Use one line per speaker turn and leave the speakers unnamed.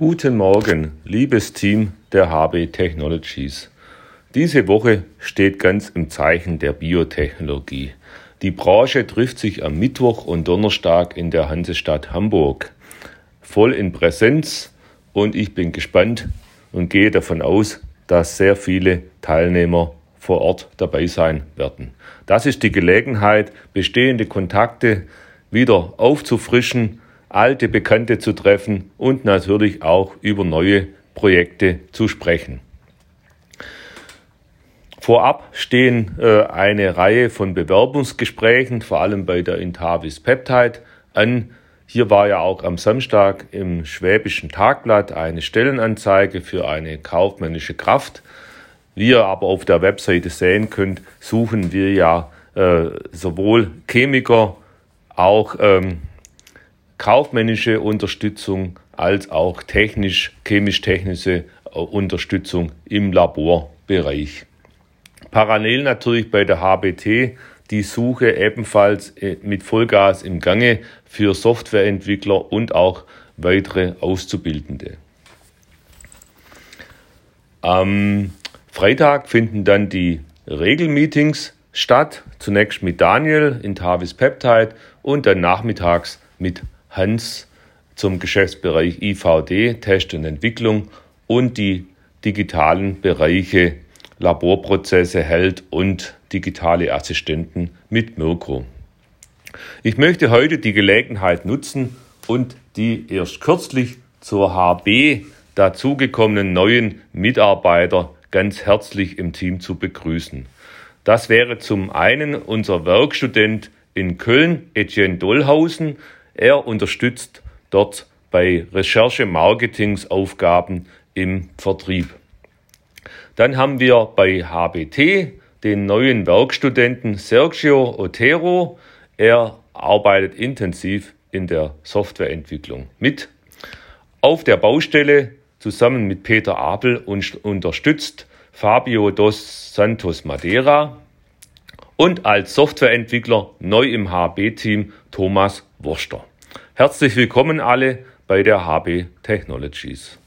Guten Morgen, liebes Team der HB Technologies. Diese Woche steht ganz im Zeichen der Biotechnologie. Die Branche trifft sich am Mittwoch und Donnerstag in der Hansestadt Hamburg. Voll in Präsenz und ich bin gespannt und gehe davon aus, dass sehr viele Teilnehmer vor Ort dabei sein werden. Das ist die Gelegenheit, bestehende Kontakte wieder aufzufrischen alte Bekannte zu treffen und natürlich auch über neue Projekte zu sprechen. Vorab stehen äh, eine Reihe von Bewerbungsgesprächen, vor allem bei der Intavis Peptide, an. Hier war ja auch am Samstag im Schwäbischen Tagblatt eine Stellenanzeige für eine kaufmännische Kraft. Wie ihr aber auf der Webseite sehen könnt, suchen wir ja äh, sowohl Chemiker, auch ähm, kaufmännische Unterstützung als auch technisch, chemisch-technische äh, Unterstützung im Laborbereich. Parallel natürlich bei der HBT die Suche ebenfalls äh, mit Vollgas im Gange für Softwareentwickler und auch weitere Auszubildende. Am Freitag finden dann die Regelmeetings statt. Zunächst mit Daniel in Tavis Peptide und dann nachmittags mit Hans zum Geschäftsbereich IVD, Test und Entwicklung und die digitalen Bereiche Laborprozesse hält und digitale Assistenten mit Mirko. Ich möchte heute die Gelegenheit nutzen und die erst kürzlich zur HB dazugekommenen neuen Mitarbeiter ganz herzlich im Team zu begrüßen. Das wäre zum einen unser Werkstudent in Köln, Etienne Dollhausen, er unterstützt dort bei Recherche-Marketingsaufgaben im Vertrieb. Dann haben wir bei HBT den neuen Werkstudenten Sergio Otero. Er arbeitet intensiv in der Softwareentwicklung mit. Auf der Baustelle zusammen mit Peter Abel und unterstützt Fabio dos Santos Madeira und als Softwareentwickler neu im HB-Team Thomas Wurster. Herzlich willkommen alle bei der HB Technologies.